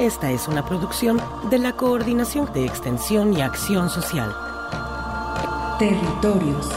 Esta es una producción de la Coordinación de Extensión y Acción Social. Territorios.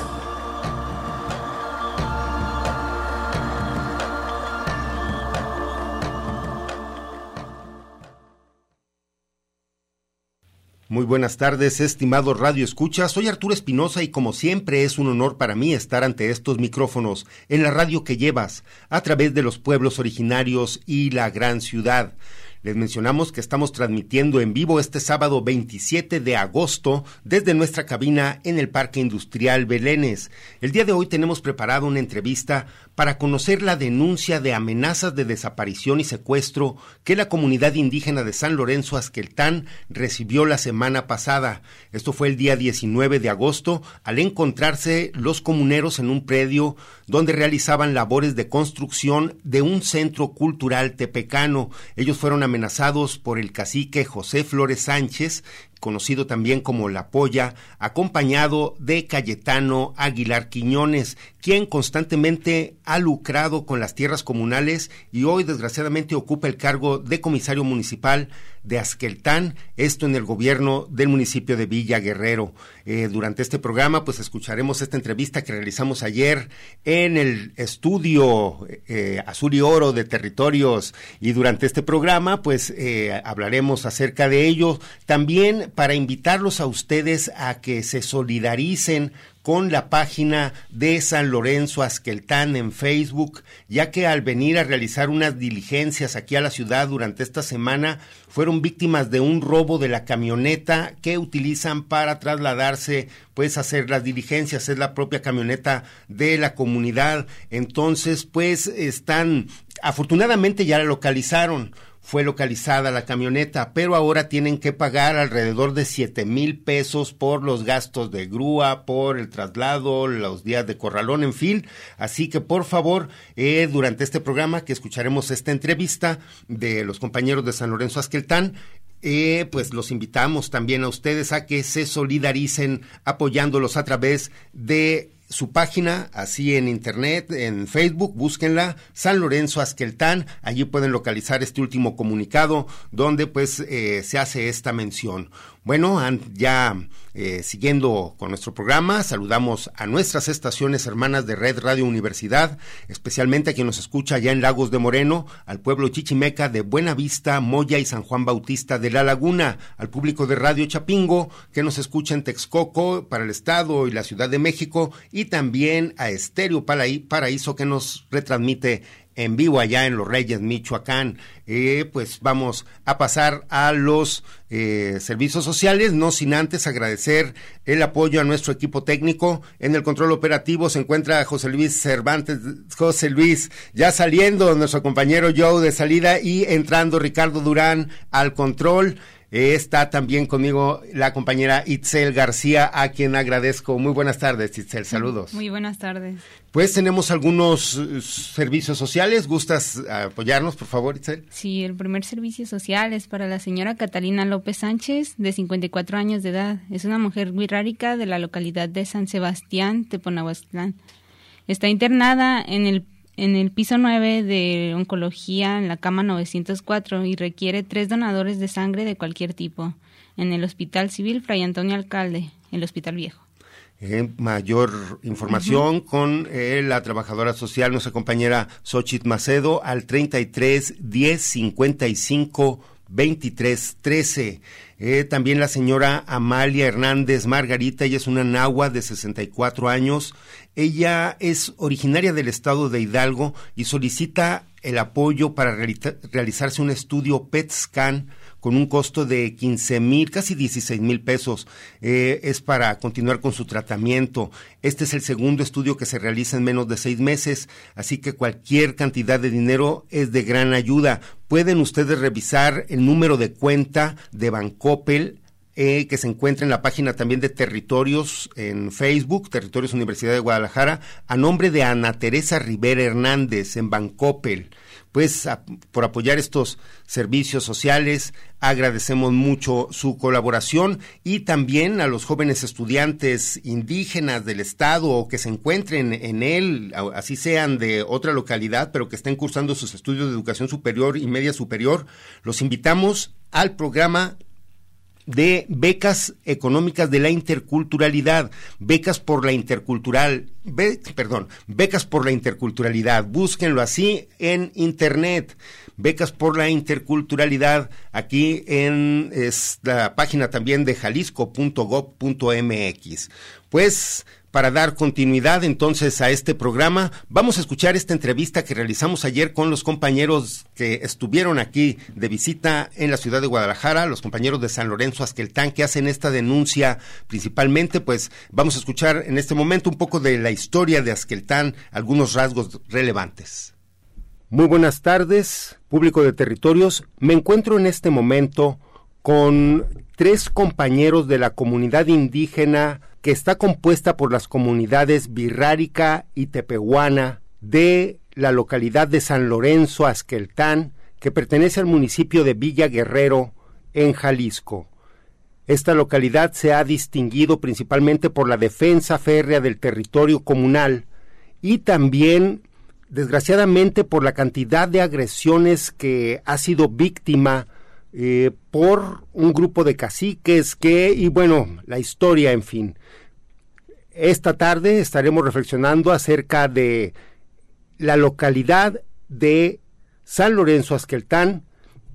Muy buenas tardes, estimado Radio Escucha. Soy Arturo Espinosa y como siempre es un honor para mí estar ante estos micrófonos en la radio que llevas a través de los pueblos originarios y la gran ciudad. Les mencionamos que estamos transmitiendo en vivo este sábado 27 de agosto desde nuestra cabina en el Parque Industrial Belénes. El día de hoy tenemos preparado una entrevista para conocer la denuncia de amenazas de desaparición y secuestro que la comunidad indígena de San Lorenzo Asqueltán recibió la semana pasada. Esto fue el día 19 de agosto al encontrarse los comuneros en un predio donde realizaban labores de construcción de un centro cultural tepecano. Ellos fueron amenazados por el cacique José Flores Sánchez, conocido también como La Polla, acompañado de Cayetano Aguilar Quiñones, quien constantemente ha lucrado con las tierras comunales y hoy desgraciadamente ocupa el cargo de comisario municipal de Asqueltán, esto en el gobierno del municipio de Villa Guerrero. Eh, durante este programa, pues escucharemos esta entrevista que realizamos ayer en el estudio eh, Azul y Oro de Territorios y durante este programa, pues eh, hablaremos acerca de ello. También para invitarlos a ustedes a que se solidaricen con la página de San Lorenzo Asqueltán en Facebook, ya que al venir a realizar unas diligencias aquí a la ciudad durante esta semana, fueron víctimas de un robo de la camioneta que utilizan para trasladarse, pues hacer las diligencias, es la propia camioneta de la comunidad. Entonces, pues están, afortunadamente ya la localizaron fue localizada la camioneta, pero ahora tienen que pagar alrededor de siete mil pesos por los gastos de grúa, por el traslado, los días de corralón, en fin. Así que por favor, eh, durante este programa que escucharemos esta entrevista de los compañeros de San Lorenzo Asqueltán, eh, pues los invitamos también a ustedes a que se solidaricen apoyándolos a través de su página, así en internet, en Facebook, búsquenla, San Lorenzo Asqueltán, allí pueden localizar este último comunicado donde pues eh, se hace esta mención. Bueno, ya eh, siguiendo con nuestro programa, saludamos a nuestras estaciones hermanas de Red Radio Universidad, especialmente a quien nos escucha allá en Lagos de Moreno, al pueblo chichimeca de Buena Vista, Moya y San Juan Bautista de La Laguna, al público de Radio Chapingo, que nos escucha en Texcoco, para el Estado y la Ciudad de México, y también a Estéreo Paraíso, que nos retransmite en vivo allá en Los Reyes, Michoacán. Eh, pues vamos a pasar a los eh, servicios sociales, no sin antes agradecer el apoyo a nuestro equipo técnico. En el control operativo se encuentra José Luis Cervantes, José Luis ya saliendo, nuestro compañero Joe de salida y entrando Ricardo Durán al control. Está también conmigo la compañera Itzel García, a quien agradezco. Muy buenas tardes, Itzel. Saludos. Muy buenas tardes. Pues tenemos algunos eh, servicios sociales. ¿Gustas apoyarnos, por favor, Itzel? Sí, el primer servicio social es para la señora Catalina López Sánchez, de 54 años de edad. Es una mujer muy rárica de la localidad de San Sebastián, Teponahuastlán. Está internada en el en el piso 9 de oncología en la cama 904 y requiere tres donadores de sangre de cualquier tipo en el Hospital Civil Fray Antonio Alcalde, el Hospital Viejo. Eh, mayor información con eh, la trabajadora social, nuestra compañera Xochitl Macedo, al 33 10 55 2313. Eh, también la señora Amalia Hernández Margarita, ella es una nahua de 64 años. Ella es originaria del estado de Hidalgo y solicita el apoyo para realizarse un estudio PET scan con un costo de 15 mil, casi 16 mil pesos. Eh, es para continuar con su tratamiento. Este es el segundo estudio que se realiza en menos de seis meses, así que cualquier cantidad de dinero es de gran ayuda. Pueden ustedes revisar el número de cuenta de Bancopel eh, que se encuentra en la página también de Territorios en Facebook, Territorios Universidad de Guadalajara, a nombre de Ana Teresa Rivera Hernández en Bancopel pues por apoyar estos servicios sociales. Agradecemos mucho su colaboración y también a los jóvenes estudiantes indígenas del estado o que se encuentren en él, así sean de otra localidad, pero que estén cursando sus estudios de educación superior y media superior. Los invitamos al programa de becas económicas de la interculturalidad, becas por la intercultural, perdón, becas por la interculturalidad, búsquenlo así en internet, becas por la interculturalidad, aquí en la página también de jalisco.gov.mx. Pues para dar continuidad entonces a este programa, vamos a escuchar esta entrevista que realizamos ayer con los compañeros que estuvieron aquí de visita en la ciudad de Guadalajara, los compañeros de San Lorenzo Asqueltán que hacen esta denuncia principalmente, pues vamos a escuchar en este momento un poco de la historia de Asqueltán, algunos rasgos relevantes. Muy buenas tardes, público de territorios. Me encuentro en este momento con tres compañeros de la comunidad indígena que está compuesta por las comunidades Birrárica y Tepehuana de la localidad de San Lorenzo Asqueltán, que pertenece al municipio de Villa Guerrero, en Jalisco. Esta localidad se ha distinguido principalmente por la defensa férrea del territorio comunal y también, desgraciadamente, por la cantidad de agresiones que ha sido víctima eh, por un grupo de caciques que, y bueno, la historia, en fin. Esta tarde estaremos reflexionando acerca de la localidad de San Lorenzo Asqueltán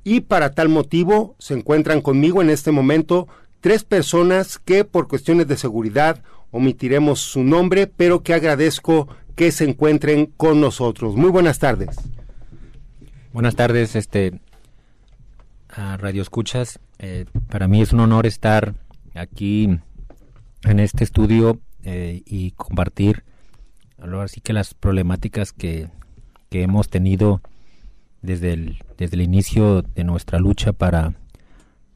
y para tal motivo se encuentran conmigo en este momento tres personas que por cuestiones de seguridad omitiremos su nombre, pero que agradezco que se encuentren con nosotros. Muy buenas tardes. Buenas tardes, este Radio Escuchas. Eh, para mí es un honor estar aquí en este estudio eh, y compartir ahora sí que las problemáticas que, que hemos tenido desde el, desde el inicio de nuestra lucha para,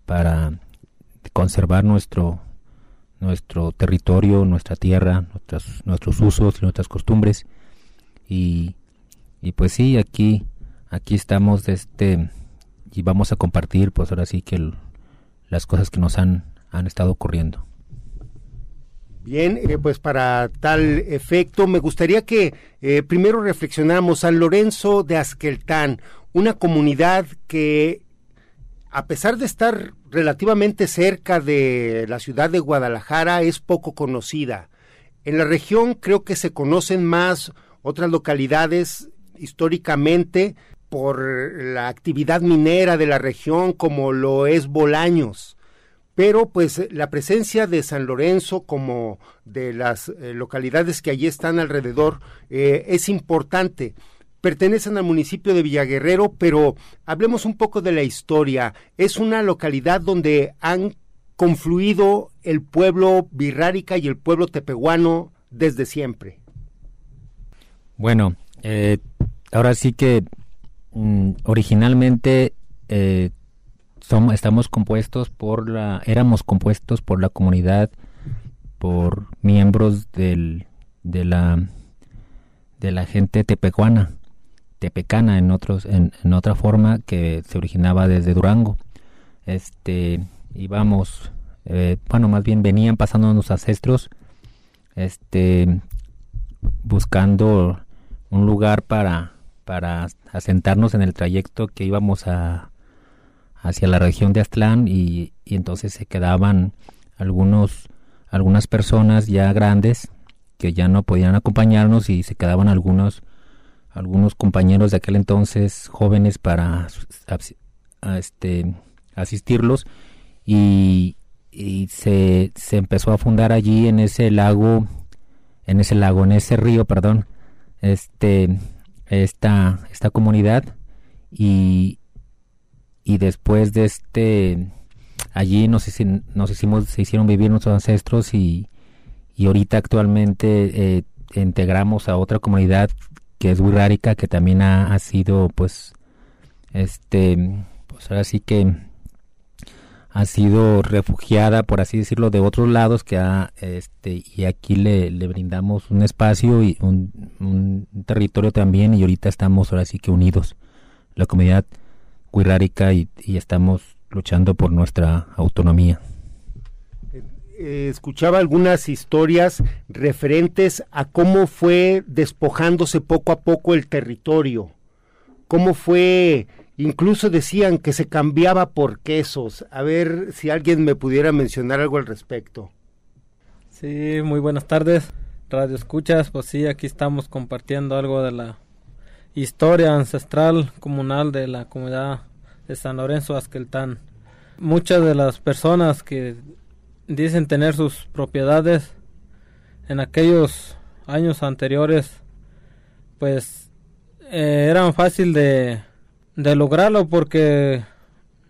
para conservar nuestro, nuestro territorio, nuestra tierra, nuestros, nuestros usos, nuestras costumbres. Y, y pues sí, aquí, aquí estamos este, y vamos a compartir pues ahora sí que las cosas que nos han, han estado ocurriendo. Bien, eh, pues para tal efecto, me gustaría que eh, primero reflexionáramos San Lorenzo de Asqueltán, una comunidad que, a pesar de estar relativamente cerca de la ciudad de Guadalajara, es poco conocida. En la región creo que se conocen más otras localidades históricamente por la actividad minera de la región, como lo es Bolaños pero pues la presencia de San Lorenzo como de las eh, localidades que allí están alrededor eh, es importante. Pertenecen al municipio de Villaguerrero, pero hablemos un poco de la historia. Es una localidad donde han confluido el pueblo birrárica y el pueblo tepehuano desde siempre. Bueno, eh, ahora sí que mm, originalmente estamos compuestos por la, éramos compuestos por la comunidad, por miembros del, de la, de la gente tepecuana, tepecana en otros, en, otra forma que se originaba desde Durango. Este, íbamos, eh, bueno, más bien venían pasando los ancestros, este, buscando un lugar para, para asentarnos en el trayecto que íbamos a, hacia la región de Aztlán y, entonces se quedaban algunos algunas personas ya grandes que ya no podían acompañarnos y se quedaban algunos algunos compañeros de aquel entonces jóvenes para este asistirlos y, se, se, empezó a fundar allí en ese lago, en ese lago, en ese río, perdón, este, esta, esta comunidad y, y después de este, allí nos, nos hicimos, se hicieron vivir nuestros ancestros y, y ahorita actualmente eh, integramos a otra comunidad que es Wixárika que también ha, sido pues este pues ahora sí que ha sido refugiada por así decirlo de otros lados que ha este y aquí le, le brindamos un espacio y un, territorio también y ahorita estamos ahora sí que unidos la comunidad Wixárika y, y estamos luchando por nuestra autonomía eh, escuchaba algunas historias referentes a cómo fue despojándose poco a poco el territorio, cómo fue, incluso decían que se cambiaba por quesos. A ver si alguien me pudiera mencionar algo al respecto. Sí, muy buenas tardes. Radio Escuchas, pues sí, aquí estamos compartiendo algo de la historia ancestral comunal de la comunidad de San Lorenzo Asqueltán. Muchas de las personas que dicen tener sus propiedades en aquellos años anteriores pues eh, eran fácil de, de lograrlo porque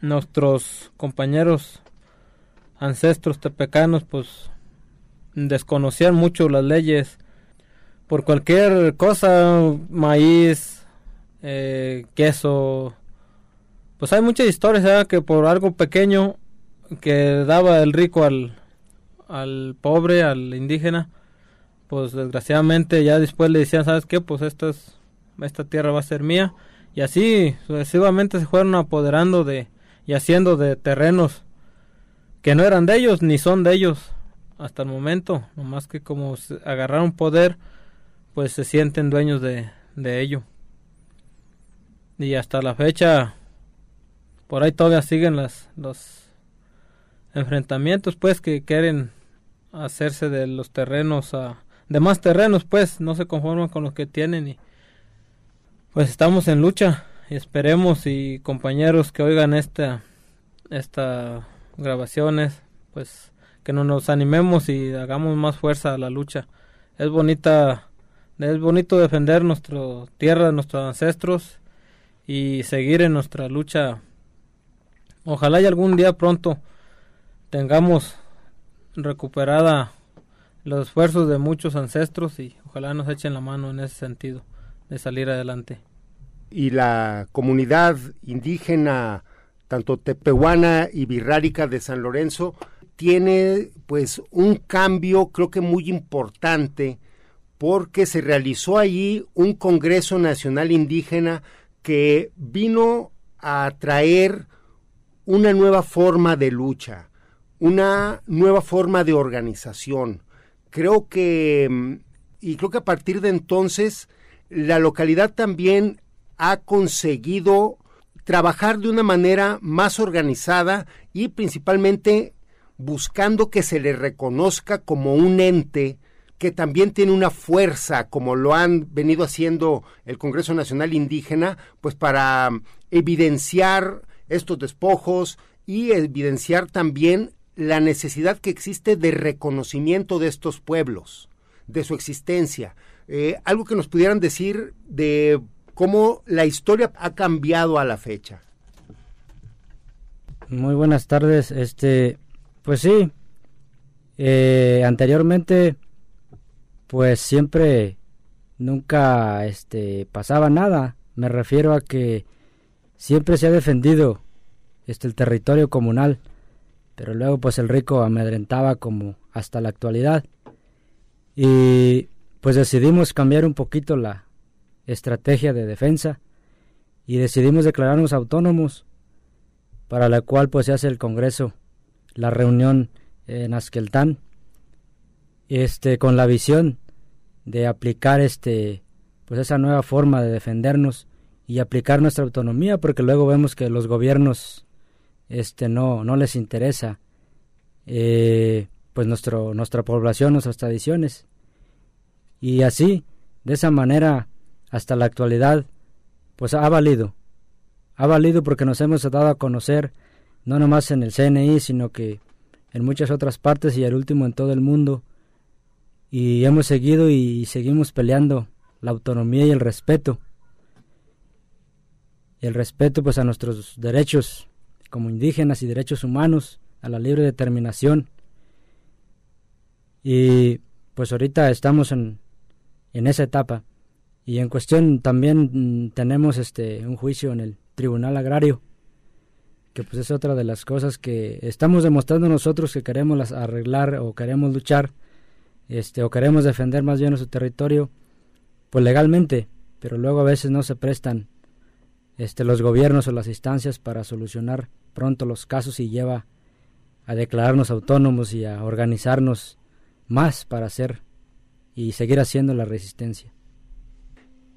nuestros compañeros ancestros tepecanos pues desconocían mucho las leyes por cualquier cosa maíz eh, queso pues hay muchas historias que por algo pequeño que daba el rico al, al pobre, al indígena, pues desgraciadamente ya después le decían, ¿sabes qué? Pues esta, es, esta tierra va a ser mía. Y así sucesivamente se fueron apoderando de y haciendo de terrenos que no eran de ellos ni son de ellos hasta el momento, nomás que como agarraron poder, pues se sienten dueños de, de ello. Y hasta la fecha, por ahí todavía siguen las, los enfrentamientos pues que quieren hacerse de los terrenos de más terrenos pues no se conforman con los que tienen y pues estamos en lucha y esperemos y compañeros que oigan esta esta grabaciones pues que no nos animemos y hagamos más fuerza a la lucha es bonita es bonito defender nuestra tierra nuestros ancestros y seguir en nuestra lucha ojalá y algún día pronto tengamos recuperada los esfuerzos de muchos ancestros y ojalá nos echen la mano en ese sentido de salir adelante. Y la comunidad indígena, tanto tepehuana y birrárica de San Lorenzo, tiene pues un cambio creo que muy importante porque se realizó allí un Congreso Nacional Indígena que vino a traer una nueva forma de lucha una nueva forma de organización. Creo que, mm, y creo que a partir de entonces, la localidad también ha conseguido trabajar de una manera más organizada y principalmente buscando que se le reconozca como un ente que también tiene una fuerza, como lo han venido haciendo el Congreso Nacional Indígena, pues para mm, evidenciar estos despojos y evidenciar también la necesidad que existe de reconocimiento de estos pueblos, de su existencia. Eh, algo que nos pudieran decir de cómo la historia ha cambiado a la fecha. Muy buenas tardes. Este, pues sí, eh, anteriormente, pues siempre, nunca, este, pasaba nada. Me refiero a que siempre se ha defendido, este, el territorio comunal pero luego pues el rico amedrentaba como hasta la actualidad. Y pues decidimos cambiar un poquito la estrategia de defensa y decidimos declararnos autónomos, para la cual pues se hace el Congreso, la reunión en Asqueltán, este, con la visión de aplicar este, pues esa nueva forma de defendernos y aplicar nuestra autonomía, porque luego vemos que los gobiernos este no no les interesa eh, pues nuestro nuestra población nuestras tradiciones. Y así de esa manera hasta la actualidad pues ha valido. Ha valido porque nos hemos dado a conocer no nomás en el CNI, sino que en muchas otras partes y el último en todo el mundo. Y hemos seguido y seguimos peleando la autonomía y el respeto. El respeto pues a nuestros derechos como indígenas y derechos humanos, a la libre determinación. Y pues ahorita estamos en, en esa etapa. Y en cuestión también mm, tenemos este un juicio en el Tribunal Agrario, que pues es otra de las cosas que estamos demostrando nosotros que queremos arreglar o queremos luchar, este o queremos defender más bien nuestro territorio, pues legalmente, pero luego a veces no se prestan este los gobiernos o las instancias para solucionar pronto los casos y lleva a declararnos autónomos y a organizarnos más para hacer y seguir haciendo la resistencia.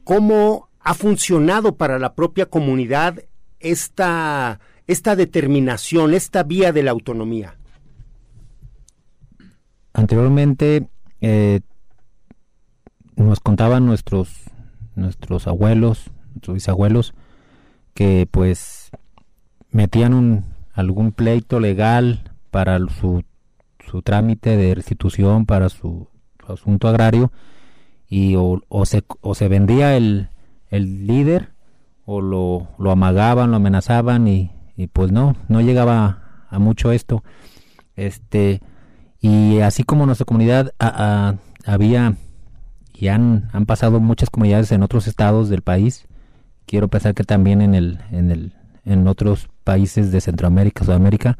¿Cómo ha funcionado para la propia comunidad esta, esta determinación, esta vía de la autonomía? Anteriormente eh, nos contaban nuestros, nuestros abuelos, nuestros bisabuelos, que pues metían un, algún pleito legal para su, su trámite de restitución, para su, asunto agrario, y o, se, o se vendía el, el líder o lo, lo amagaban, lo amenazaban y, y pues no, no llegaba a, mucho esto. Este, y así como nuestra comunidad había y han, han pasado muchas comunidades en otros estados del país, quiero pensar que también en el, en el, en otros países de Centroamérica, Sudamérica,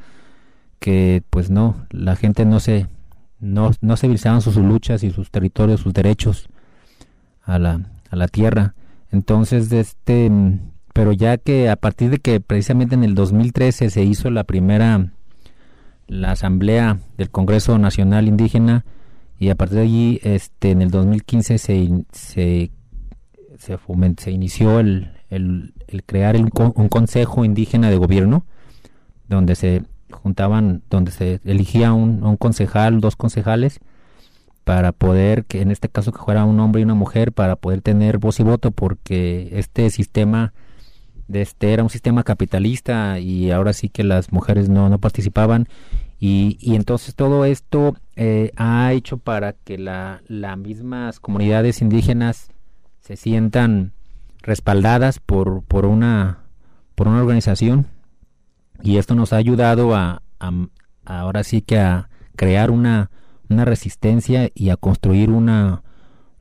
que pues no, la gente no se, no, no se sus luchas y sus territorios, sus derechos a la, a la tierra. Entonces, este, pero ya que a partir de que precisamente en el 2013 se hizo la primera, la asamblea del Congreso Nacional Indígena, y a partir de allí, este, en el 2015 se, se, se, se inició el, el, crear un consejo indígena de gobierno donde se juntaban, donde se elegía un, un concejal, dos concejales, para poder, que en este caso que fuera un hombre y una mujer, para poder tener voz y voto, porque este sistema de este era un sistema capitalista y ahora sí que las mujeres no, no participaban. Y, y entonces todo esto eh, ha hecho para que la, las mismas comunidades indígenas se sientan respaldadas por, por, una, por una organización. Y esto nos ha ayudado a, ahora sí que a crear una, una resistencia y a construir una,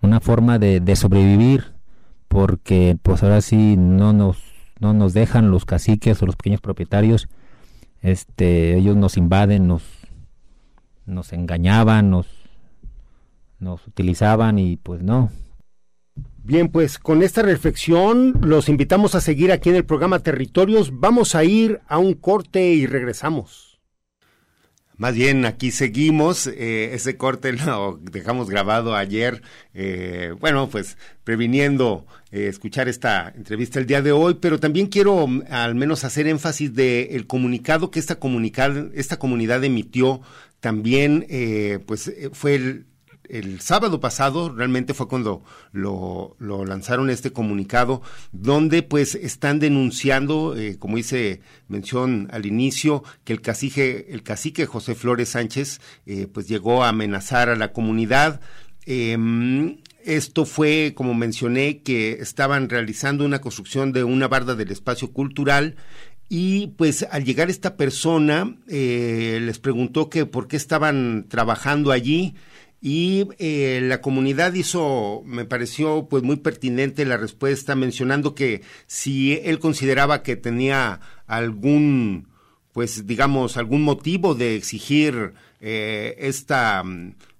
una forma de, de, sobrevivir porque pues ahora sí no nos no nos dejan los caciques o los pequeños propietarios este ellos nos invaden nos nos engañaban nos nos utilizaban y pues no Bien, pues con esta reflexión los invitamos a seguir aquí en el programa Territorios. Vamos a ir a un corte y regresamos. Más bien, aquí seguimos. Eh, ese corte lo dejamos grabado ayer. Eh, bueno, pues previniendo eh, escuchar esta entrevista el día de hoy, pero también quiero mm, al menos hacer énfasis del el comunicado que esta, esta comunidad emitió. También, pues fue el el sábado pasado realmente fue cuando lo, lo, lanzaron este comunicado donde pues están denunciando eh, como hice mención al inicio que el cacique el cacique José Flores Sánchez eh, pues llegó a amenazar a la comunidad em, esto fue, como mencioné, que estaban realizando una construcción de una barda del espacio cultural y pues al llegar esta persona eh, les preguntó que por qué estaban trabajando allí y eh, la comunidad hizo, me pareció pues muy pertinente la respuesta mencionando que si él consideraba que tenía algún, pues digamos, algún motivo de exigir eh, esta,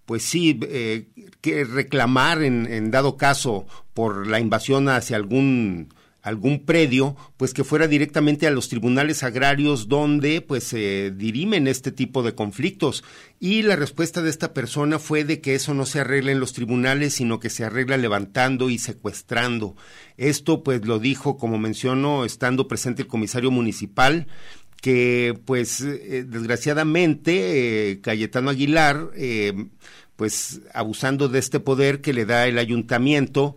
pues sí, eh, que reclamar en, en dado caso por la invasión hacia algún algún predio, pues que fuera directamente a los tribunales agrarios donde pues se dirimen este tipo de conflictos. Y la respuesta de esta persona fue de que eso no se arregla en los tribunales, sino que se arregla levantando y secuestrando. Esto pues lo dijo, como menciono, estando presente el comisario municipal, que pues eh, desgraciadamente eh, Cayetano Aguilar eh, pues abusando de este poder que le da el ayuntamiento,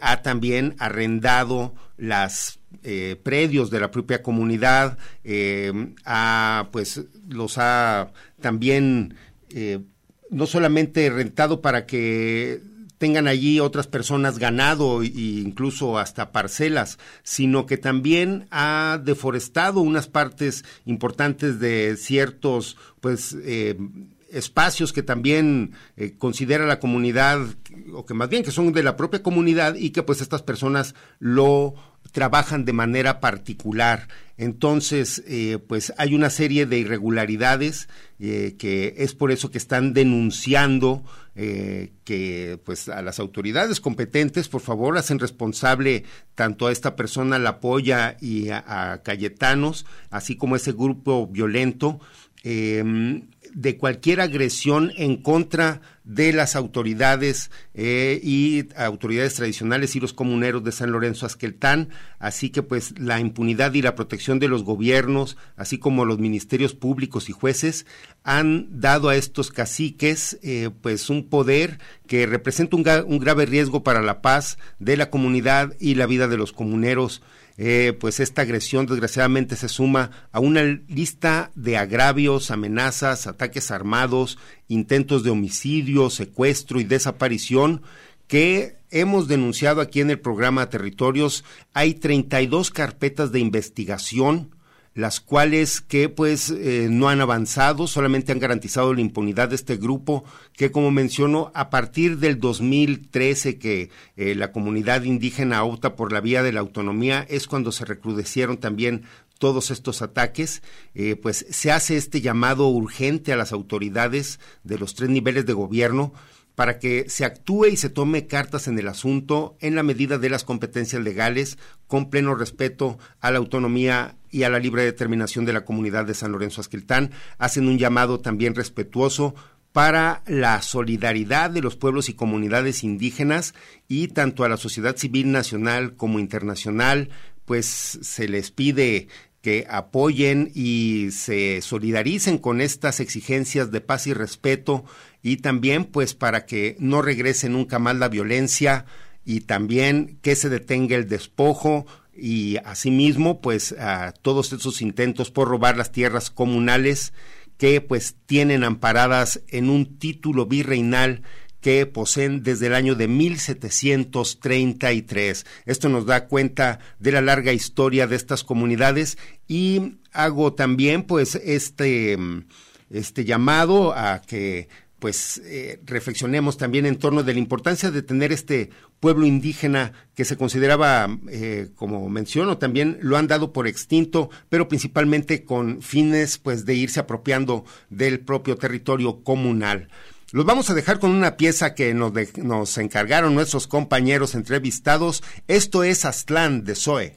ha también arrendado las predios de la propia comunidad, ha, pues los ha también no solamente rentado para que tengan allí otras personas ganado e incluso hasta parcelas, sino que también ha deforestado unas partes importantes de ciertos, pues, eh, espacios que también eh, considera la comunidad, o que más bien que son de la propia comunidad y que pues estas personas lo trabajan de manera particular. Entonces, eh, pues hay una serie de irregularidades que es por eso que están denunciando eh, que pues a las autoridades competentes, por favor, hacen responsable tanto a esta persona, la Polla y a, Cayetanos, así como a ese grupo violento de cualquier agresión en contra de las autoridades eh, y autoridades tradicionales y los comuneros de San Lorenzo Asqueltán, así que pues la impunidad y la protección de los gobiernos, así como los ministerios públicos y jueces, han dado a estos caciques eh, pues un poder que representa un, un grave riesgo para la paz de la comunidad y la vida de los comuneros. Eh, pues esta agresión desgraciadamente se suma a una lista de agravios, amenazas, ataques armados, intentos de homicidio, secuestro y desaparición que hemos denunciado aquí en el programa Territorios. Hay 32 carpetas de investigación las cuales que pues eh, no han avanzado, solamente han garantizado la impunidad de este grupo que como menciono a partir del 2013 que eh, la comunidad indígena opta por la vía de la autonomía es cuando se recrudecieron también todos estos ataques, eh, pues se hace este llamado urgente a las autoridades de los tres niveles de gobierno para que se actúe y se tome cartas en el asunto en la medida de las competencias legales, con pleno respeto a la autonomía y a la libre determinación de la comunidad de San Lorenzo Asquiltán. Hacen un llamado también respetuoso para la solidaridad de los pueblos y comunidades indígenas y tanto a la sociedad civil nacional como internacional, pues se les pide que apoyen y se solidaricen con estas exigencias de paz y respeto y también pues para que no regrese nunca más la violencia y también que se detenga el despojo y asimismo pues a todos esos intentos por robar las tierras comunales que pues tienen amparadas en un título virreinal que poseen desde el año de 1733. Esto nos da cuenta de la larga historia de estas comunidades y hago también pues este este llamado a que pues eh, reflexionemos también en torno de la importancia de tener este pueblo indígena que se consideraba, eh, como menciono, también lo han dado por extinto, pero principalmente con fines pues de irse apropiando del propio territorio comunal. Los vamos a dejar con una pieza que nos, nos encargaron nuestros compañeros entrevistados. Esto es Aztlán de Zoe.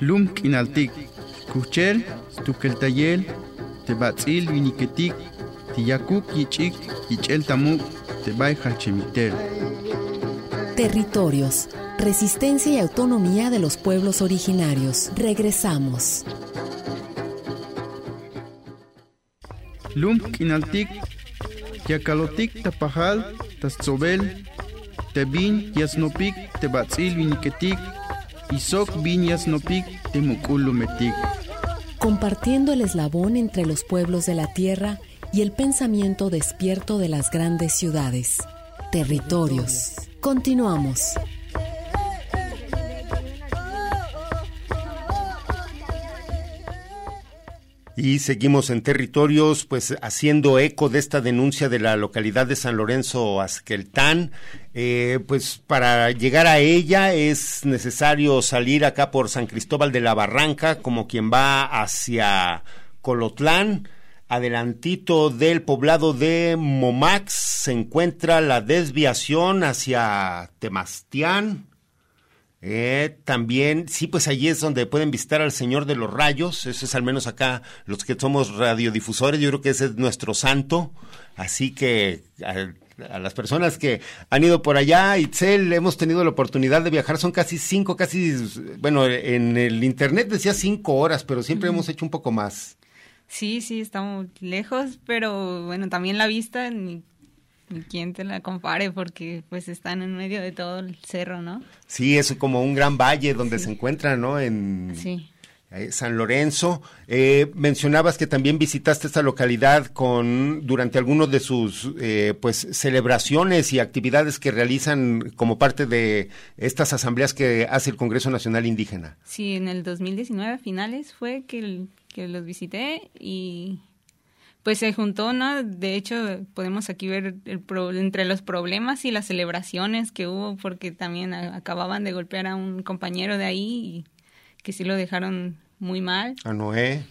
Lum k'inaltik kuchel tukeltayel tebatz'il viniketik tiyakuk yich'ik yich'el tamuk tebay Territorios, resistencia y autonomía de los pueblos originarios. Regresamos. lum k'inaltik yakalotik tapajal tatzobel tebin yasnopik tebatz'il viniketik temukulumetik Compartiendo el eslabón entre los pueblos de la tierra y el pensamiento despierto de las grandes ciudades. Territorios. Continuamos. Y seguimos en territorios, pues haciendo eco de esta denuncia de la localidad de San Lorenzo Azqueltán. Eh, pues para llegar a ella es necesario salir acá por San Cristóbal de la Barranca, como quien va hacia Colotlán. Adelantito del poblado de Momax se encuentra la desviación hacia Temastián. Eh, también, sí, pues allí es donde pueden visitar al Señor de los Rayos. Eso es al menos acá, los que somos radiodifusores, yo creo que ese es nuestro santo. Así que a, a las personas que han ido por allá, Itzel, hemos tenido la oportunidad de viajar, son casi cinco, casi, bueno, en el internet decía cinco horas, pero siempre hemos hecho un poco más. Sí, sí, estamos lejos, pero bueno, también la vista, ni, quien te la compare, porque pues están en medio de todo el cerro, ¿no? Sí, es como un gran valle donde se encuentra, ¿no? En Sí. eh, San Lorenzo. Eh, mencionabas que también visitaste esta localidad con durante algunos de sus eh, pues celebraciones y actividades que realizan como parte de estas asambleas que hace el Congreso Nacional Indígena. Sí, en el 2019 a finales fue que, el- que los visité y pues se juntó, ¿no? De hecho, podemos aquí ver el pro- entre los problemas y las celebraciones que hubo, porque también acababan de golpear a un compañero de ahí y que sí lo dejaron muy mal. A Noé.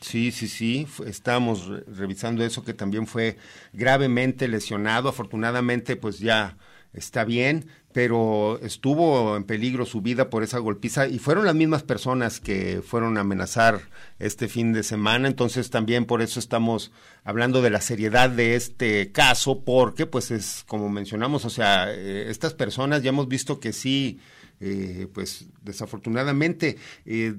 Sí, sí, sí. Estábamos re- revisando eso que también fue gravemente lesionado. Afortunadamente, pues ya está bien, pero estuvo en peligro su vida por esa golpiza y fueron las mismas personas que fueron a amenazar este fin de semana. Entonces también por eso estamos hablando de la seriedad de este caso, porque pues es como mencionamos, o sea, eh, estas personas ya hemos visto que sí, eh, pues desafortunadamente eh,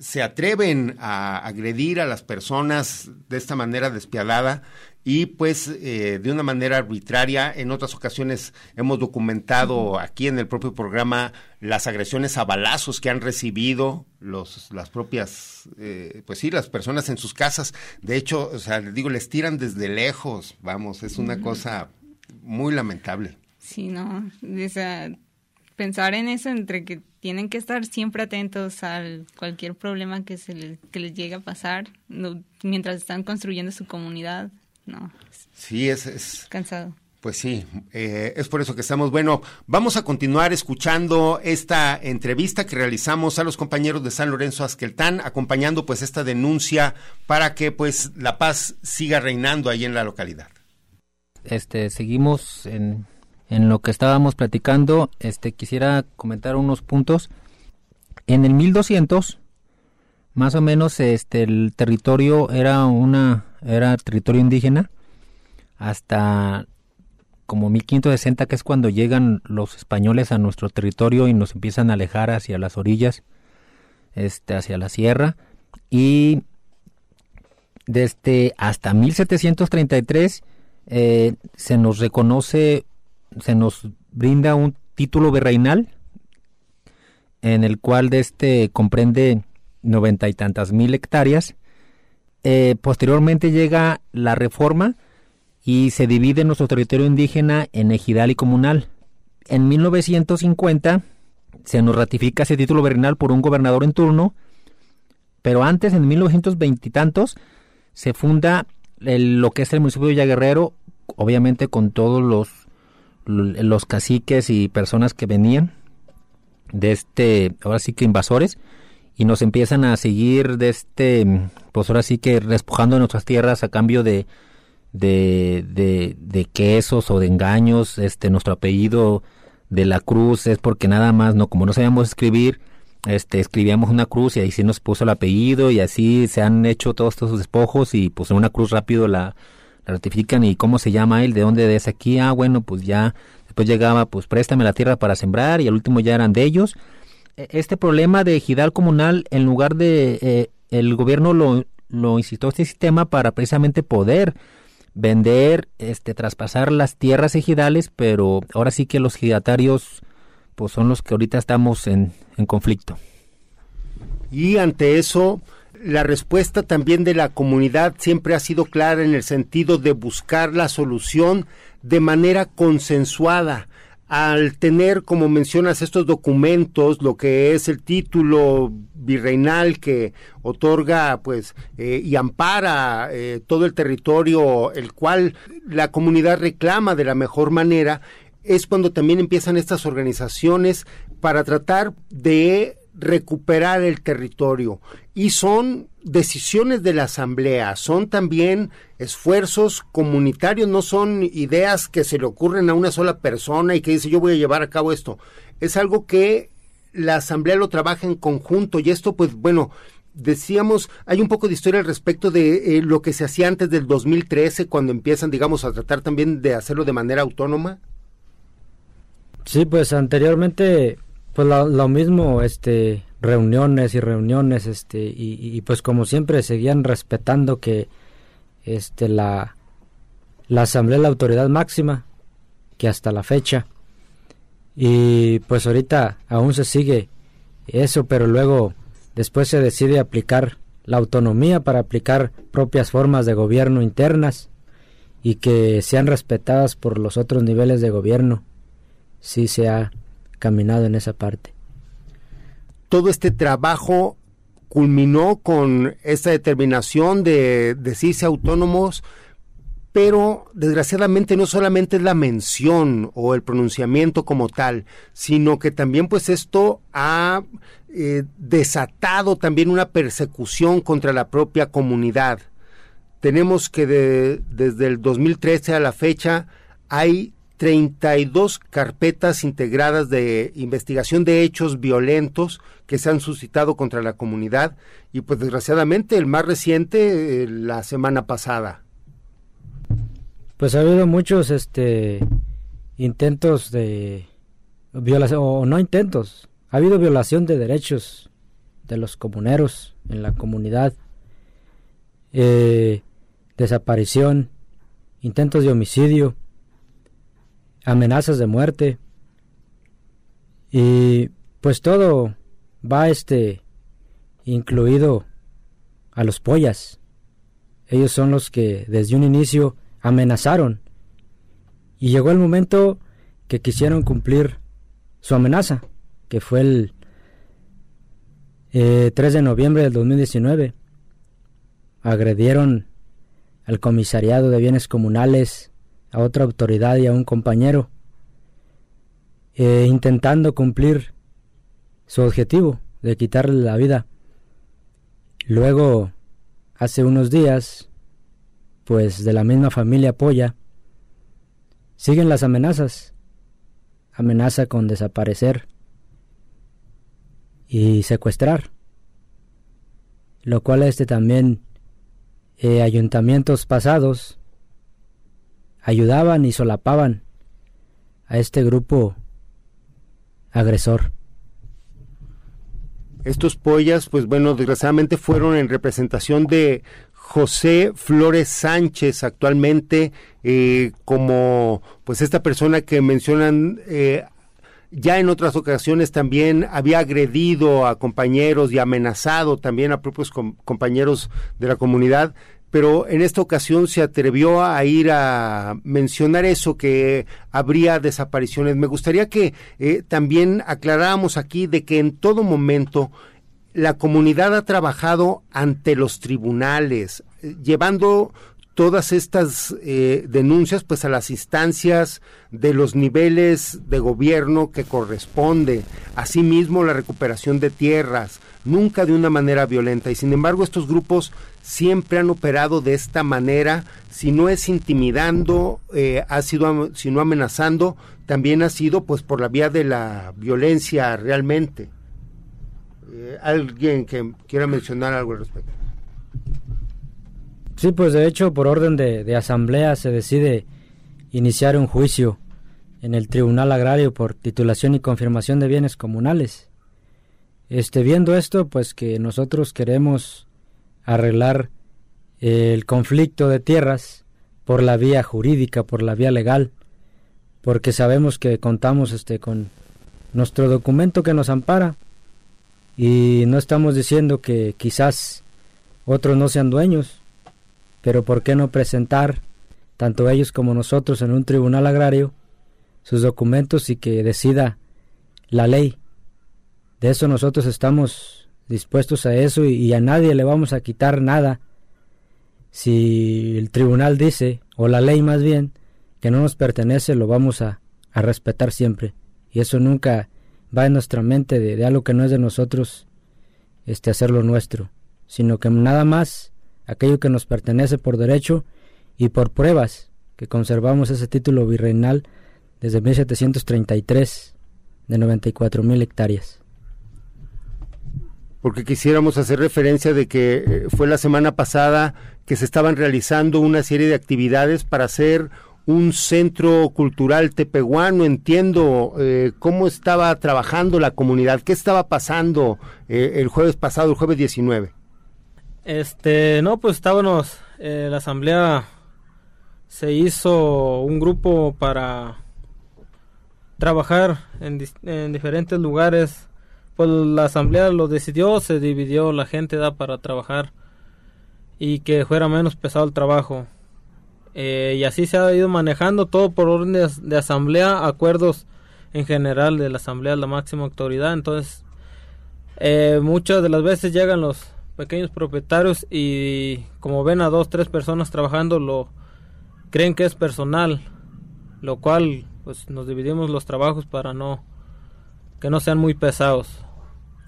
se atreven a agredir a las personas de esta manera despiadada y pues eh, de una manera arbitraria. En otras ocasiones hemos documentado aquí en el propio programa las agresiones a balazos que han recibido los, las propias, eh, pues sí, las personas en sus casas. De hecho, o sea, les digo, les tiran desde lejos, vamos, es una cosa muy lamentable. Sí, no, o sea, pensar en eso entre que tienen que estar siempre atentos a cualquier problema que se les, que les llegue a pasar no, mientras están construyendo su comunidad, no, Sí, es, es cansado. Pues sí, eh, es por eso que estamos. Bueno, vamos a continuar escuchando esta entrevista que realizamos a los compañeros de San Lorenzo Azqueltán, acompañando pues esta denuncia para que pues la paz siga reinando ahí en la localidad. este seguimos en, en lo que estábamos platicando este quisiera comentar unos puntos en el 1200 más o menos este el territorio era una era territorio indígena hasta como 1560 que es cuando llegan los españoles a nuestro territorio y nos empiezan a alejar hacia las orillas este hacia la sierra y desde hasta 1733 eh, se nos reconoce, se nos brinda un título virreinal en el cual de este comprende noventa y tantas mil hectáreas. Eh, posteriormente llega la reforma y se divide nuestro territorio indígena en ejidal y comunal. En 1950 se nos ratifica ese título virreinal por un gobernador en turno, pero antes, en 1920 y tantos, se funda el- lo que es el municipio de Villaguerrero, obviamente con todos los, los caciques y personas que venían de este, ahora sí que invasores, y nos empiezan a seguir de este, pues ahora sí que despojando nuestras tierras a cambio de, de, de, quesos o de engaños, este, nuestro apellido de la cruz es porque nada más, no, como no sabíamos escribir, este, escribíamos una cruz y ahí sí nos puso el apellido y así se han hecho todos estos despojos y pues en una cruz rápido la, la ratifican y cómo se llama él, de dónde es aquí, ah bueno pues ya después llegaba pues préstame la tierra para sembrar y al último ya eran de ellos. E, este problema de ejidal comunal en lugar de eh, el gobierno lo, lo incitó este sistema para precisamente poder vender, este, traspasar las tierras ejidales, pero ahora sí que los ejidatarios pues son los que ahorita estamos en, en conflicto. Y ante eso, la respuesta también de la comunidad siempre ha sido clara en el sentido de buscar la solución de manera consensuada. Al tener, como mencionas, estos documentos, lo que es el título virreinal que otorga, pues, eh, y ampara eh, todo el territorio, el cual la comunidad reclama de la mejor manera, es cuando también empiezan estas organizaciones para tratar de recuperar el territorio. Y son decisiones de la Asamblea, son también esfuerzos comunitarios, no son ideas que se le ocurren a una sola persona y que dice yo voy a llevar a cabo esto. Es algo que la Asamblea lo trabaja en conjunto y esto pues bueno, decíamos, hay un poco de historia al respecto de eh, lo que se hacía antes del 2013 cuando empiezan digamos a tratar también de hacerlo de manera autónoma. Sí, pues anteriormente, pues lo, mismo, este, reuniones y reuniones, este, y, pues como siempre seguían respetando que, este, la, la asamblea es la autoridad máxima, que hasta la fecha, y pues ahorita aún se sigue eso, pero luego después se decide aplicar la autonomía para aplicar propias formas de gobierno internas y que sean respetadas por los otros niveles de gobierno sí se ha caminado en esa parte. Todo este trabajo culminó con esta determinación de decirse autónomos, pero desgraciadamente no solamente es la mención o el pronunciamiento como tal, sino que también pues esto ha eh, desatado también una persecución contra la propia comunidad. Tenemos que desde el 2013 a la fecha hay 32 carpetas integradas de investigación de hechos violentos que se han suscitado contra la comunidad y pues desgraciadamente el más reciente eh, la semana pasada. Pues ha habido muchos este intentos de violación o no intentos, ha habido violación de derechos de los comuneros en la comunidad, eh, desaparición, intentos de homicidio amenazas de muerte. Y pues todo va este incluido a los pollas. Ellos son los que desde un inicio amenazaron. Y llegó el momento que quisieron cumplir su amenaza, que fue el 3 eh, de noviembre del 2019. Agredieron al comisariado de bienes comunales a otra autoridad y a un compañero, eh, intentando cumplir su objetivo de quitarle la vida. Luego, hace unos días, pues de la misma familia Polla, siguen las amenazas. Amenaza con desaparecer y secuestrar. Lo cual este también eh, ayuntamientos pasados ayudaban y solapaban a este grupo agresor. Estos pollas, pues bueno, desgraciadamente fueron en representación de José Flores Sánchez, actualmente eh, como pues esta persona que mencionan eh, ya en otras ocasiones también había agredido a compañeros y amenazado también a propios compañeros de la comunidad pero en esta ocasión se atrevió a ir a mencionar eso, que habría desapariciones. Me gustaría que eh, también aclaráramos aquí de que en todo momento la comunidad ha trabajado ante los tribunales, eh, llevando todas estas eh, denuncias pues a las instancias de los niveles de gobierno que corresponde, asimismo la recuperación de tierras, nunca de una manera violenta y sin embargo estos grupos siempre han operado de esta manera, si no es intimidando, eh, ha sido, si no amenazando, también ha sido pues por la vía de la violencia realmente. Eh, ¿Alguien que quiera mencionar algo al respecto? Sí, pues de hecho, por orden de, de asamblea se decide iniciar un juicio en el Tribunal Agrario por titulación y confirmación de bienes comunales. Este, viendo esto, pues que nosotros queremos arreglar el conflicto de tierras por la vía jurídica, por la vía legal, porque sabemos que contamos este con nuestro documento que nos ampara y no estamos diciendo que quizás otros no sean dueños, pero ¿por qué no presentar tanto ellos como nosotros en un tribunal agrario sus documentos y que decida la ley? De eso nosotros estamos dispuestos a eso y, a nadie le vamos a quitar nada si el tribunal dice, o la ley más bien, que no nos pertenece, lo vamos a, a respetar siempre. Y eso nunca va en nuestra mente de, de, algo que no es de nosotros, este, hacerlo nuestro, sino que nada más aquello que nos pertenece por derecho y por pruebas que conservamos ese título virreinal desde 1733 de 94 mil hectáreas porque quisiéramos hacer referencia de que eh, fue la semana pasada que se estaban realizando una serie de actividades para hacer un centro cultural tepehuano. Entiendo eh, cómo estaba trabajando la comunidad, qué estaba pasando eh, el jueves pasado, el jueves 19. Este, no, pues estábamos, la asamblea se hizo un grupo para trabajar en, en diferentes lugares pues la asamblea lo decidió, se dividió la gente da para trabajar y que fuera menos pesado el trabajo. Eh, y así se ha ido manejando todo por orden de, asamblea, acuerdos en general de la asamblea, la máxima autoridad. Entonces, eh, muchas de las veces llegan los pequeños propietarios y como ven a dos, tres personas trabajando, lo creen que es personal, lo cual pues nos dividimos los trabajos para no que no sean muy pesados.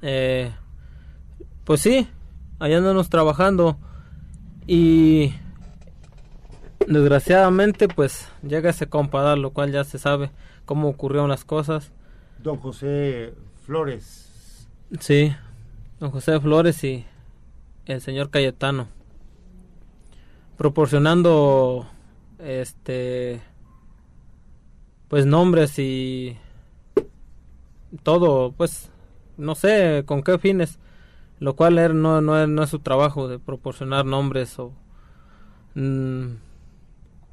Eh, pues sí, allá andamos trabajando y desgraciadamente pues llega ese compadar, lo cual ya se sabe cómo ocurrieron las cosas. Don José Flores. Sí, don José Flores y el señor Cayetano. Proporcionando este pues nombres y todo pues no sé con qué fines, lo cual no, es su trabajo de proporcionar nombres o... Mm,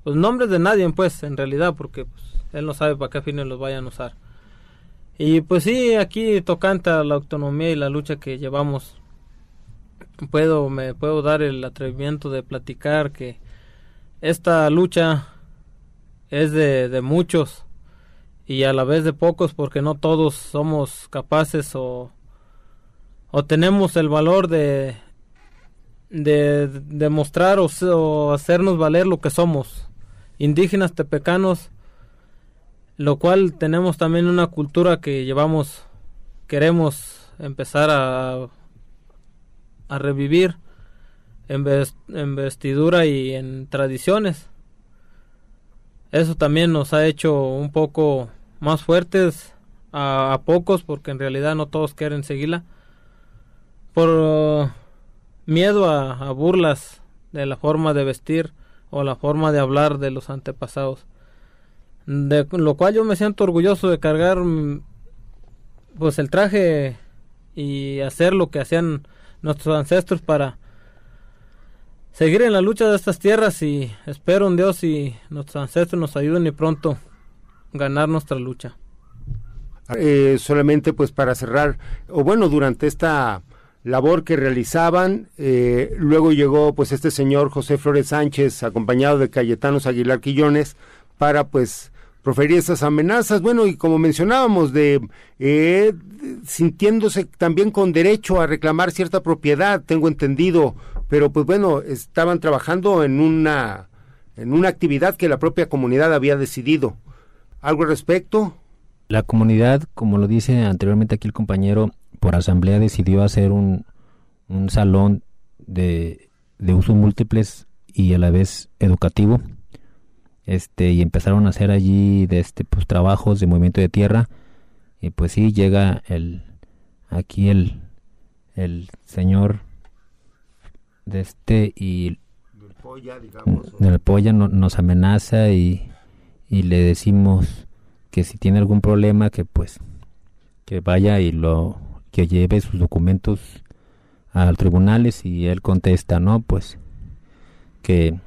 pues nombres de nadie, pues, en realidad, porque pues, él no sabe para qué fines los vayan a usar. Y pues sí, aquí tocante a la autonomía y la lucha que llevamos, puedo, me puedo dar el atrevimiento de platicar que esta lucha es de, de muchos y a la vez de pocos porque no todos somos capaces o, o tenemos el valor de de demostrar o, hacernos valer lo que somos. Indígenas tepecanos lo cual tenemos también una cultura que llevamos queremos empezar a a revivir en, en vestidura y en tradiciones. Eso también nos ha hecho un poco más fuertes a, pocos, porque en realidad no todos quieren seguirla, por uh, miedo a, burlas de la forma de vestir o la forma de hablar de los antepasados. De lo cual yo me siento orgulloso de cargar mm, pues el traje y hacer lo que hacían nuestros ancestros para seguir en la lucha de estas tierras y espero en Dios y nuestros ancestros nos ayuden y pronto ganar nuestra lucha. Eh, solamente pues para cerrar, o bueno, durante esta labor que realizaban, eh, luego llegó pues este señor José Flores Sánchez, acompañado de Cayetanos Aguilar Quillones, para pues proferir esas amenazas, bueno, y como mencionábamos, de eh, sintiéndose también con derecho a reclamar cierta propiedad, tengo entendido, pero pues bueno, estaban trabajando en una en una actividad que la propia comunidad había decidido. ¿Algo al respecto? La comunidad, como lo dice anteriormente aquí el compañero, por asamblea decidió hacer un, un salón de, de usos múltiples y a la vez educativo. Este, y empezaron a hacer allí de este, pues, trabajos de movimiento de tierra. Y pues sí, llega el, aquí el, el señor de este y del polla, digamos, del polla no- nos amenaza y, y le decimos que si tiene algún problema que pues que vaya y lo que lleve sus documentos al tribunales y él contesta no pues que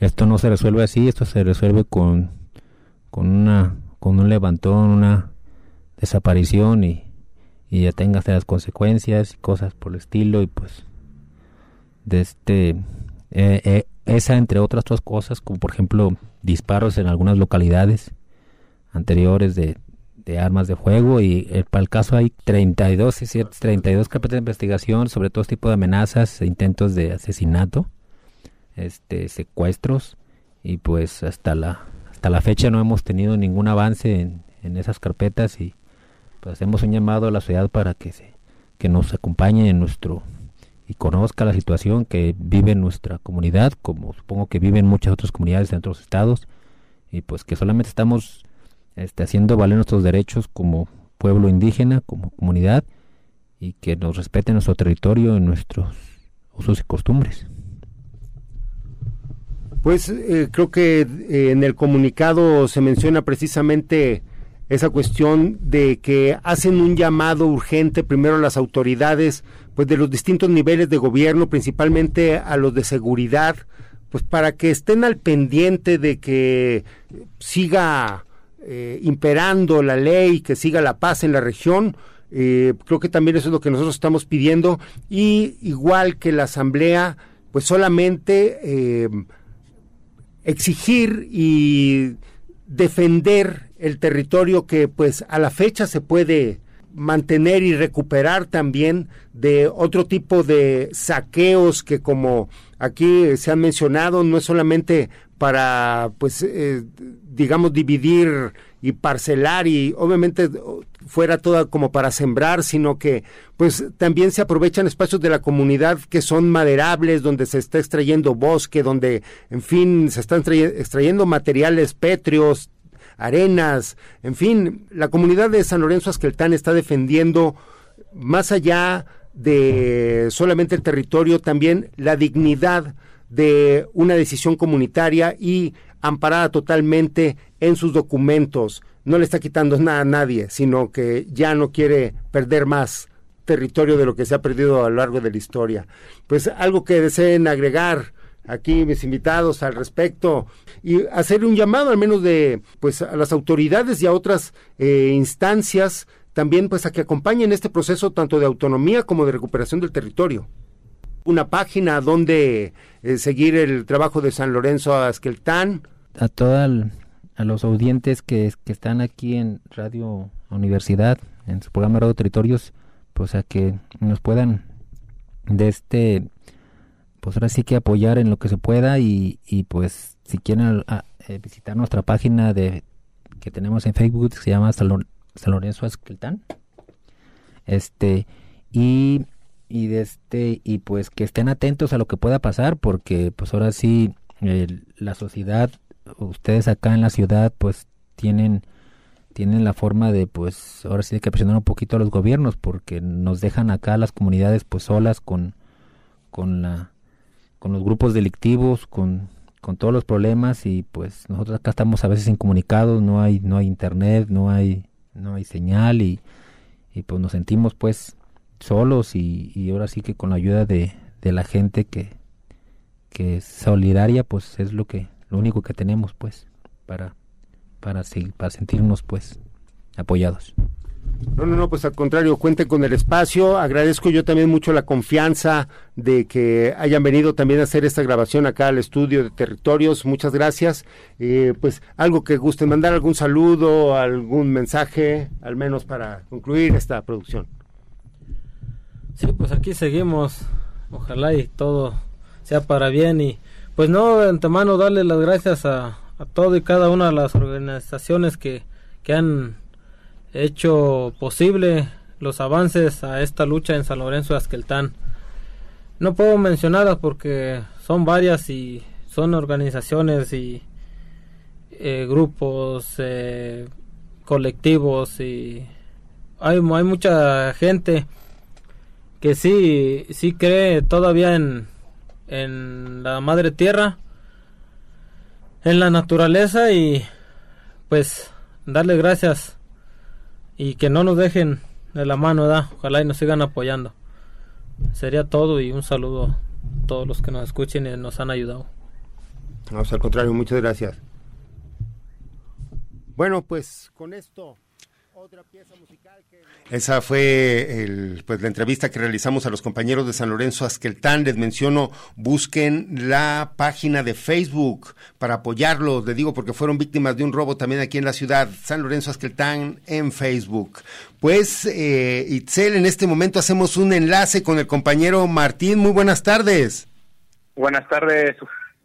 esto no se resuelve así esto se resuelve con con una con un levantón una desaparición y y ya tengas las consecuencias y cosas por el estilo y pues de este eh, eh, esa entre otras cosas como por ejemplo disparos en algunas localidades anteriores de, de armas de fuego y eh, para el caso hay 32 es cierto, 32 carpetas de investigación sobre todo tipo de amenazas e intentos de asesinato este secuestros y pues hasta la hasta la fecha no hemos tenido ningún avance en, en esas carpetas y pues hacemos un llamado a la sociedad para que se que nos acompañe en nuestro conozca la situación que vive nuestra comunidad, como supongo que viven muchas otras comunidades en otros estados, y pues que solamente estamos este, haciendo valer nuestros derechos como pueblo indígena, como comunidad, y que nos respeten nuestro territorio y nuestros usos y costumbres. Pues eh, creo que eh, en el comunicado se menciona precisamente esa cuestión de que hacen un llamado urgente primero a las autoridades pues de los distintos niveles de gobierno, principalmente a los de seguridad, pues para que estén al pendiente de que siga eh, imperando la ley, que siga la paz en la región. Eh, creo que también eso es lo que nosotros estamos pidiendo y igual que la asamblea, pues solamente eh, exigir y defender el territorio que pues a la fecha se puede mantener y recuperar también de otro tipo de saqueos que como aquí se han mencionado no es solamente para pues eh, digamos dividir y parcelar y obviamente fuera toda como para sembrar, sino que pues también se aprovechan espacios de la comunidad que son maderables, donde se está extrayendo bosque, donde en fin se están extrayendo materiales pétreos, arenas, en fin, la comunidad de San Lorenzo Asqueltán está defendiendo más allá de solamente el territorio, también la dignidad de una decisión comunitaria y amparada totalmente en sus documentos. No le está quitando nada a nadie, sino que ya no quiere perder más territorio de lo que se ha perdido a lo largo de la historia. Pues algo que deseen agregar aquí mis invitados al respecto y hacer un llamado al menos de pues a las autoridades y a otras eh, instancias también pues a que acompañen este proceso tanto de autonomía como de recuperación del territorio. Una página donde eh, seguir el trabajo de San Lorenzo Asqueltán a toda a los audientes que, que están aquí en Radio Universidad en su programa Radio Territorios pues a que nos puedan de este pues ahora sí que apoyar en lo que se pueda y, y pues si quieren eh, visitar nuestra página de que tenemos en Facebook se llama San, San Lorenzo Asqueltán este y y de este y pues que estén atentos a lo que pueda pasar porque pues ahora sí la sociedad ustedes acá en la ciudad pues tienen tienen la forma de pues ahora sí hay que presionar un poquito a los gobiernos porque nos dejan acá las comunidades pues solas con con la con los grupos delictivos con con todos los problemas y pues nosotros acá estamos a veces incomunicados no hay no hay internet no hay no hay señal y, y pues nos sentimos pues solos y, y, ahora sí que con la ayuda de, de la gente que, que es solidaria pues es lo que lo único que tenemos pues para para, para sentirnos pues apoyados. No, no, no, pues al contrario, cuenten con el espacio. Agradezco yo también mucho la confianza de que hayan venido también a hacer esta grabación acá al estudio de territorios. Muchas gracias. Eh, pues algo que gusten mandar, algún saludo, algún mensaje, al menos para concluir esta producción. Sí, pues aquí seguimos. Ojalá y todo sea para bien y pues no de antemano darle las gracias a, a todo y cada una de las organizaciones que, que han hecho posible los avances a esta lucha en San Lorenzo de Asqueltán. No puedo mencionarlas porque son varias y son organizaciones y eh, grupos, eh, colectivos y hay, mucha gente que sí, sí cree todavía en la madre tierra, en la naturaleza y pues darle gracias y que no nos dejen de la mano, ojalá y nos sigan apoyando. Sería todo y un saludo a todos los que nos escuchen y nos han ayudado. Vamos al contrario, muchas gracias. Bueno, pues con esto otra pieza musical. Esa fue el, pues, la entrevista que realizamos a los compañeros de San Lorenzo Asqueltán. Les menciono, busquen la página de Facebook para apoyarlos. Les digo porque fueron víctimas de un robo también aquí en la ciudad. San Lorenzo Asqueltán en Facebook. Pues, eh, Itzel, en este momento hacemos un enlace con el compañero Martín. Muy buenas tardes. Buenas tardes.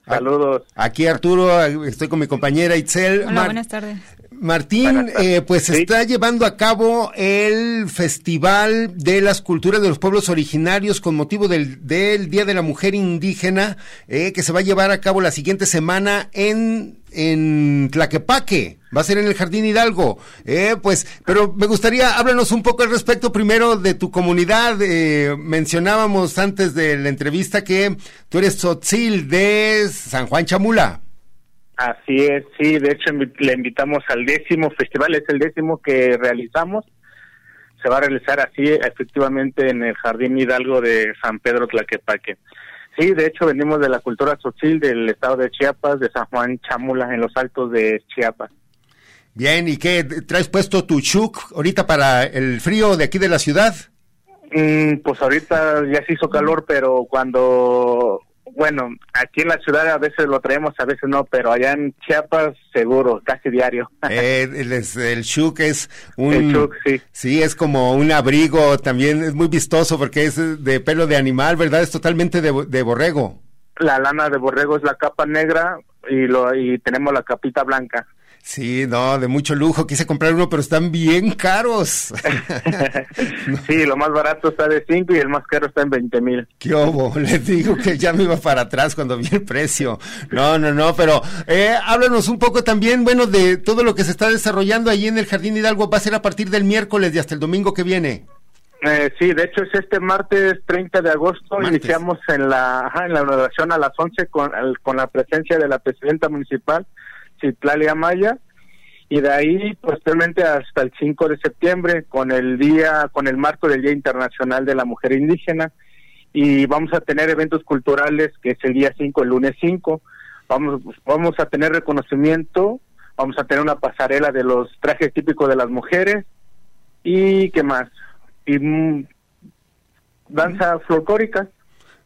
Saludos. Aquí Arturo, estoy con mi compañera Itzel. Hola, buenas tardes. Martín, eh, pues se está llevando a cabo el Festival de las Culturas de los Pueblos Originarios con motivo del, del Día de la Mujer Indígena, eh, que se va a llevar a cabo la siguiente semana en, en Tlaquepaque. Va a ser en el Jardín Hidalgo. Eh, pues, pero me gustaría, háblanos un poco al respecto primero de tu comunidad. Eh, mencionábamos antes de la entrevista que tú eres Tzotzil de San Juan Chamula. Así es, sí, de hecho le invitamos al décimo festival, es el décimo que realizamos. Se va a realizar así efectivamente en el Jardín Hidalgo de San Pedro Tlaquepaque. Sí, de hecho venimos de la cultura tzotzil del estado de Chiapas, de San Juan Chamula, en los altos de Chiapas. Bien, ¿y qué? ¿Traes puesto tu chuk ahorita para el frío de aquí de la ciudad? Mm, pues ahorita ya se hizo calor, pero cuando bueno, aquí en la ciudad a veces lo traemos, a veces no, pero allá en Chiapas seguro, casi diario. eh, el, el shuk es un... El shuk, sí. Sí, es como un abrigo, también es muy vistoso porque es de pelo de animal, ¿verdad? Es totalmente de, de borrego. La lana de borrego es la capa negra y, lo, y tenemos la capita blanca. Sí, no, de mucho lujo. Quise comprar uno, pero están bien caros. sí, lo más barato está de 5 y el más caro está en 20 mil. ¿Qué obo? Les digo que ya me iba para atrás cuando vi el precio. No, no, no, pero eh, háblanos un poco también, bueno, de todo lo que se está desarrollando ahí en el Jardín Hidalgo. Va a ser a partir del miércoles y hasta el domingo que viene. Eh, sí, de hecho es este martes 30 de agosto. Martes. Iniciamos en la, ajá, en la inauguración a las 11 con, con la presencia de la presidenta municipal Citlalia Maya y de ahí posteriormente hasta el 5 de septiembre con el día con el marco del Día Internacional de la Mujer Indígena y vamos a tener eventos culturales que es el día 5, el lunes 5. Vamos vamos a tener reconocimiento, vamos a tener una pasarela de los trajes típicos de las mujeres y qué más? Y mm, danza folclórica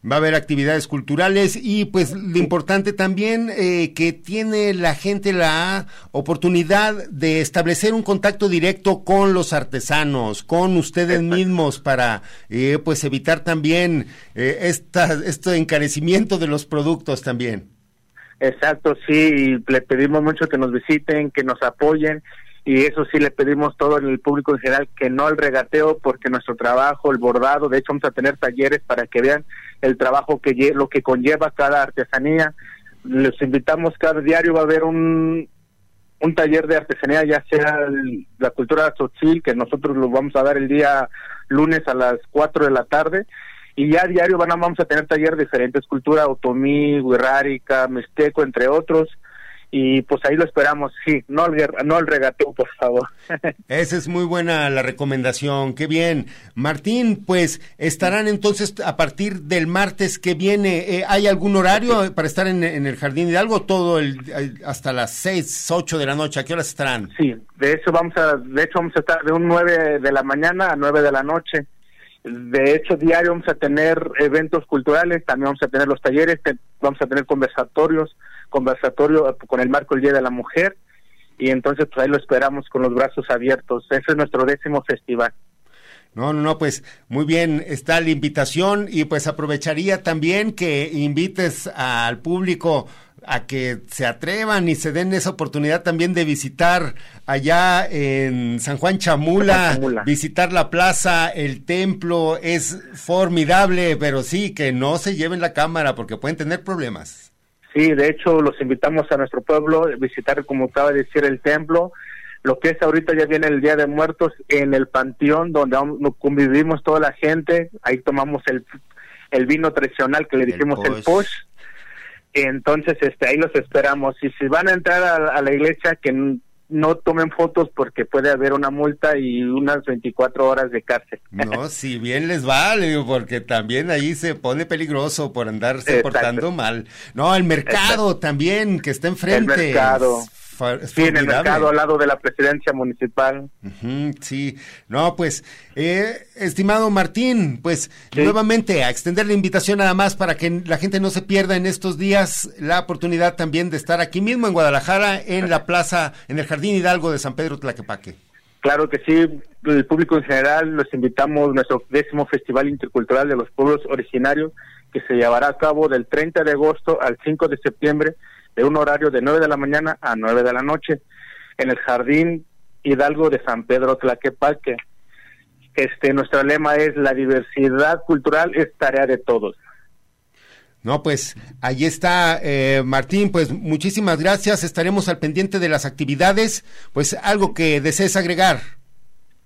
va a haber actividades culturales y pues lo importante también eh, que tiene la gente la oportunidad de establecer un contacto directo con los artesanos, con ustedes Exacto. mismos para eh, pues evitar también eh, esta, este encarecimiento de los productos también. Exacto, sí, le pedimos mucho que nos visiten, que nos apoyen y eso sí le pedimos todo en el público en general que no el regateo porque nuestro trabajo, el bordado, de hecho vamos a tener talleres para que vean el trabajo que lo que conlleva cada artesanía. Les invitamos cada diario va a haber un un taller de artesanía, ya sea la cultura tzotzil, que nosotros lo vamos a dar el día lunes a las 4 de la tarde, y ya a diario van a, vamos a tener taller de diferentes culturas, otomí, guerrárica, mixteco, entre otros, y pues ahí lo esperamos, sí, no el, no el regateo, por favor. Esa es muy buena la recomendación, qué bien. Martín, pues estarán entonces a partir del martes que viene, eh, ¿hay algún horario para estar en, en, el Jardín Hidalgo todo el, hasta las 6, 8 de la noche? ¿A qué horas estarán? Sí, de hecho vamos a, de hecho vamos a estar de un 9 de la mañana a 9 de la noche. De hecho, diario vamos a tener eventos culturales, también vamos a tener los talleres, vamos a tener conversatorios, conversatorio con el marco del Día de la Mujer y entonces pues ahí lo esperamos con los brazos abiertos. Ese es nuestro décimo festival. No, no, no, pues muy bien, está la invitación y pues aprovecharía también que invites al público a que se atrevan y se den esa oportunidad también de visitar allá en San Juan Chamula, Chamula, visitar la plaza, el templo, es formidable, pero sí, que no se lleven la cámara porque pueden tener problemas. Sí, de hecho los invitamos a nuestro pueblo a visitar, como acaba de decir, el templo, Lo que es ahorita ya viene el Día de Muertos en el panteón donde convivimos toda la gente, ahí tomamos el, el vino tradicional que le dijimos el posh. Entonces, este, ahí los esperamos. Y si van a entrar a, a la iglesia, que no tomen fotos porque puede haber una multa y unas 24 horas de cárcel. No, si bien les vale, porque también ahí se pone peligroso por andarse Exacto. portando mal. No, el mercado también, que está enfrente. El mercado. Sí, en el mercado al lado de la presidencia municipal. Sí, no, pues, eh, estimado Martín, pues nuevamente a extender la invitación nada más para que la gente no se pierda en estos días la oportunidad también de estar aquí mismo en Guadalajara, en la plaza, en el Jardín Hidalgo de San Pedro Tlaquepaque. Claro que sí, el público en general los invitamos a nuestro décimo Festival Intercultural de los Pueblos Originarios que se llevará a cabo del 30 de agosto al 5 de septiembre de un horario de 9 de la mañana a 9 de la noche en el Jardín Hidalgo de San Pedro Tlaquepaque. Este, nuestro lema es la diversidad cultural es tarea de todos. No, pues ahí está eh, Martín, pues muchísimas gracias, estaremos al pendiente de las actividades, pues algo que desees agregar.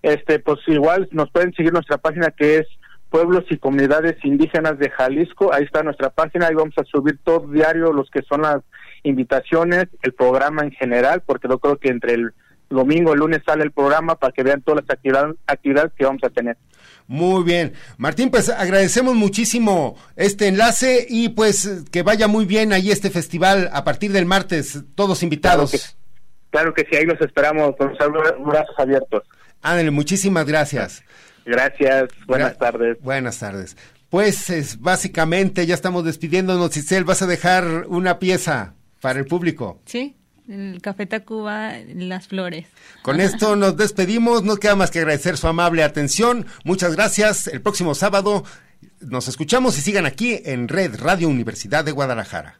Este, pues igual nos pueden seguir nuestra página que es Pueblos y Comunidades Indígenas de Jalisco. Ahí está nuestra página. Ahí vamos a subir todo diario los que son las invitaciones, el programa en general, porque yo creo que entre el domingo y el lunes sale el programa para que vean todas las actividades, actividades que vamos a tener. Muy bien. Martín, pues agradecemos muchísimo este enlace y pues que vaya muy bien ahí este festival a partir del martes, todos invitados. Claro que sí, ahí los esperamos con los brazos abiertos. Ándale, muchísimas gracias. Gracias, buenas Gra- tardes. Buenas tardes. Pues es, básicamente ya estamos despidiéndonos, Isel, vas a dejar una pieza para el público. Sí, el Café Tacuba, las flores. Con esto nos despedimos, no queda más que agradecer su amable atención. Muchas gracias. El próximo sábado nos escuchamos y sigan aquí en Red Radio Universidad de Guadalajara.